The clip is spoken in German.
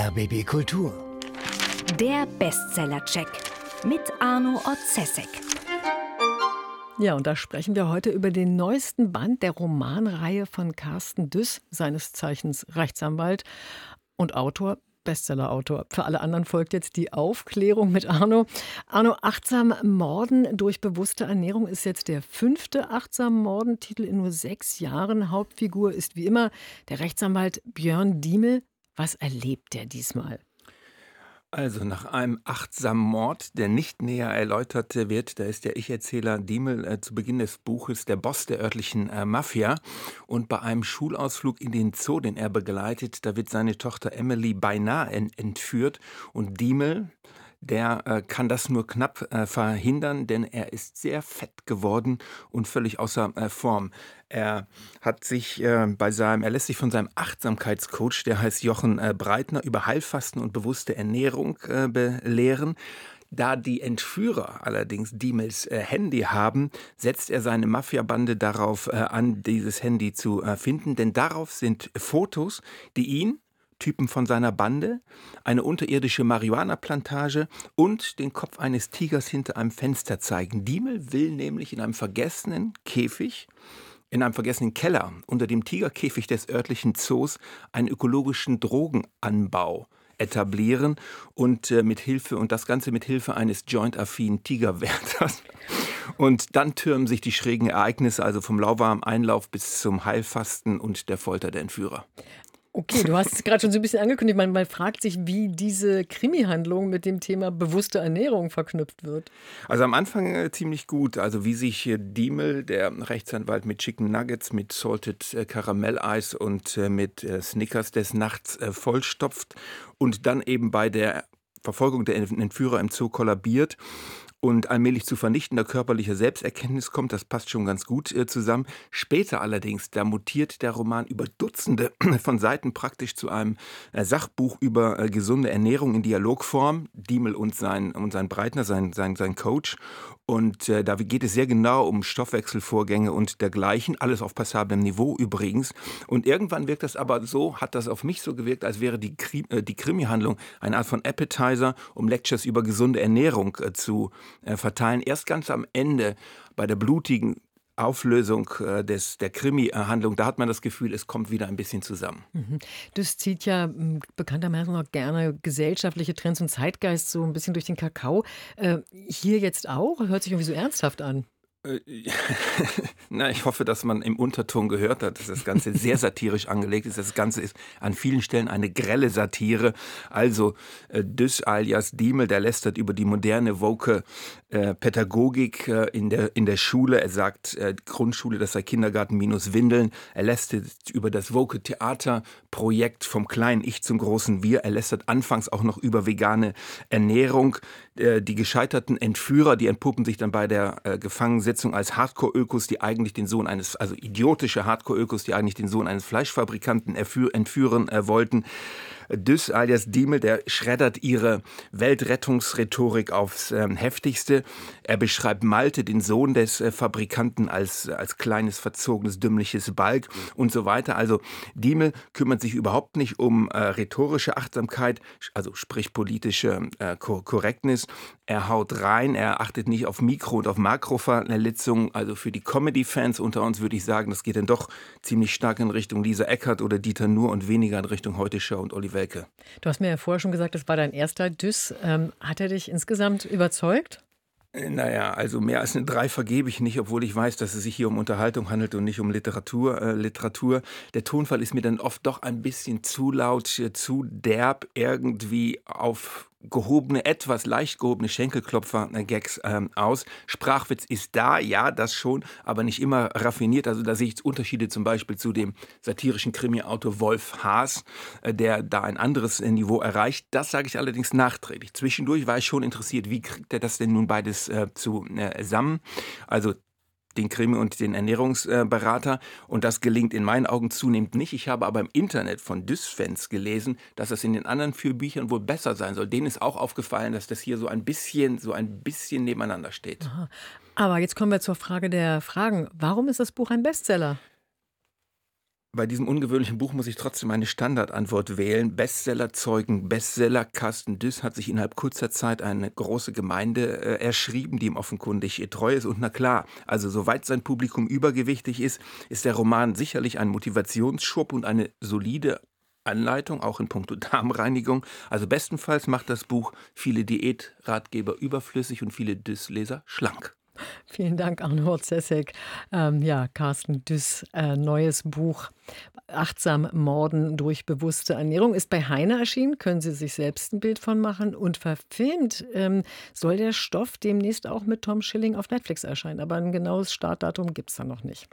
RBB Kultur. Der Bestseller-Check mit Arno Otzesek. Ja, und da sprechen wir heute über den neuesten Band der Romanreihe von Carsten Düss, seines Zeichens Rechtsanwalt und Autor. Bestsellerautor. Für alle anderen folgt jetzt die Aufklärung mit Arno. Arno, achtsam Morden durch bewusste Ernährung ist jetzt der fünfte achtsam Morden-Titel in nur sechs Jahren. Hauptfigur ist wie immer der Rechtsanwalt Björn Diemel. Was erlebt er diesmal? Also nach einem achtsamen Mord, der nicht näher erläutert wird, da ist der Ich-Erzähler Diemel äh, zu Beginn des Buches der Boss der örtlichen äh, Mafia. Und bei einem Schulausflug in den Zoo, den er begleitet, da wird seine Tochter Emily beinahe entführt. Und Diemel, der äh, kann das nur knapp äh, verhindern, denn er ist sehr fett geworden und völlig außer äh, Form. Er hat sich äh, bei seinem, er lässt sich von seinem Achtsamkeitscoach, der heißt Jochen äh, Breitner, über Heilfasten und bewusste Ernährung äh, belehren. Da die Entführer allerdings Diemels äh, Handy haben, setzt er seine Mafiabande darauf äh, an, dieses Handy zu äh, finden, denn darauf sind Fotos, die ihn Typen von seiner Bande, eine unterirdische Marihuana-Plantage und den Kopf eines Tigers hinter einem Fenster zeigen. Diemel will nämlich in einem vergessenen Käfig, in einem vergessenen Keller unter dem Tigerkäfig des örtlichen Zoos einen ökologischen Drogenanbau etablieren und äh, mit Hilfe und das Ganze mit Hilfe eines joint-affinen Tigerwärters. Und dann türmen sich die schrägen Ereignisse, also vom lauwarmen Einlauf bis zum Heilfasten und der Folter der Entführer. Okay, du hast es gerade schon so ein bisschen angekündigt. Man, man fragt sich, wie diese Krimi-Handlung mit dem Thema bewusste Ernährung verknüpft wird. Also am Anfang äh, ziemlich gut. Also wie sich äh, Diemel, der Rechtsanwalt mit Chicken Nuggets, mit Salted äh, Karamelleis und äh, mit äh, Snickers des Nachts äh, vollstopft und dann eben bei der Verfolgung der Entführer im Zoo kollabiert und allmählich zu vernichtender körperlicher Selbsterkenntnis kommt. Das passt schon ganz gut äh, zusammen. Später allerdings, da mutiert der Roman über Dutzende von Seiten praktisch zu einem äh, Sachbuch über äh, gesunde Ernährung in Dialogform. Diemel und sein, und sein Breitner, sein, sein, sein Coach. Und äh, da geht es sehr genau um Stoffwechselvorgänge und dergleichen. Alles auf passablem Niveau übrigens. Und irgendwann wirkt das aber so, hat das auf mich so gewirkt, als wäre die, Kri äh, die Krimi-Handlung eine Art von Appetizer, um Lectures über gesunde Ernährung äh, zu äh, verteilen. Erst ganz am Ende bei der blutigen Auflösung äh, des, der Krimi-Handlung, da hat man das Gefühl, es kommt wieder ein bisschen zusammen. Mhm. Das zieht ja m, bekanntermaßen auch gerne gesellschaftliche Trends und Zeitgeist so ein bisschen durch den Kakao. Äh, hier jetzt auch? Hört sich irgendwie so ernsthaft an. Äh, Na, ich hoffe, dass man im Unterton gehört hat, dass das Ganze sehr satirisch angelegt ist. Das Ganze ist an vielen Stellen eine grelle Satire. Also äh, Düss alias Diemel, der lästert über die moderne, woke äh, Pädagogik äh, in, der, in der Schule. Er sagt, äh, Grundschule, das sei Kindergarten minus Windeln. Er lästert über das woke Theaterprojekt vom kleinen Ich zum großen Wir. Er lästert anfangs auch noch über vegane Ernährung. Äh, die gescheiterten Entführer, die entpuppen sich dann bei der Gefangensetzung Übersetzung als Hardcore-Ökos, die eigentlich den Sohn eines, also idiotische Hardcore-Ökos, die eigentlich den Sohn eines Fleischfabrikanten entführen äh, wollten. Düss alias Diemel, der schreddert ihre Weltrettungsrhetorik aufs äh, heftigste. Er beschreibt Malte, den Sohn des äh, Fabrikanten, als, als kleines, verzogenes, dümmliches Balk und so weiter. Also Diemel kümmert sich überhaupt nicht um äh, rhetorische Achtsamkeit, also sprich politische äh, Korrektness. Er haut rein, er achtet nicht auf Mikro- und auf Makroverletzungen. Also für die Comedy-Fans unter uns würde ich sagen, das geht dann doch ziemlich stark in Richtung Lisa Eckert oder Dieter Nuhr und weniger in Richtung Heute Show und Oliver Welke. Du hast mir ja vorher schon gesagt, das war dein erster Düss. Ähm, hat er dich insgesamt überzeugt? Äh, naja, also mehr als eine drei vergebe ich nicht, obwohl ich weiß, dass es sich hier um Unterhaltung handelt und nicht um Literatur. Äh, Literatur. Der Tonfall ist mir dann oft doch ein bisschen zu laut, äh, zu derb, irgendwie auf gehobene, etwas leicht gehobene Schenkelklopfer-Gags ähm, aus. Sprachwitz ist da, ja, das schon, aber nicht immer raffiniert. Also da sehe ich Unterschiede zum Beispiel zu dem satirischen Krimi-Autor Wolf Haas, äh, der da ein anderes äh, Niveau erreicht. Das sage ich allerdings nachträglich. Zwischendurch war ich schon interessiert, wie kriegt er das denn nun beides äh, zusammen? Also den Krimi und den Ernährungsberater. Und das gelingt in meinen Augen zunehmend nicht. Ich habe aber im Internet von Dysfans gelesen, dass das in den anderen vier Büchern wohl besser sein soll. Denen ist auch aufgefallen, dass das hier so ein bisschen, so ein bisschen nebeneinander steht. Aha. Aber jetzt kommen wir zur Frage der Fragen. Warum ist das Buch ein Bestseller? Bei diesem ungewöhnlichen Buch muss ich trotzdem eine Standardantwort wählen. Bestseller zeugen Bestseller. Düss hat sich innerhalb kurzer Zeit eine große Gemeinde äh, erschrieben, die ihm offenkundig treu ist. Und na klar, also soweit sein Publikum übergewichtig ist, ist der Roman sicherlich ein Motivationsschub und eine solide Anleitung, auch in puncto Darmreinigung. Also bestenfalls macht das Buch viele Diätratgeber überflüssig und viele Düss-Leser schlank. Vielen Dank, Arno Zessek. Ähm, ja, Carsten Düss, äh, neues Buch. Achtsam Morden durch bewusste Ernährung ist bei Heine erschienen. Können Sie sich selbst ein Bild von machen? Und verfilmt ähm, soll der Stoff demnächst auch mit Tom Schilling auf Netflix erscheinen. Aber ein genaues Startdatum gibt es da noch nicht.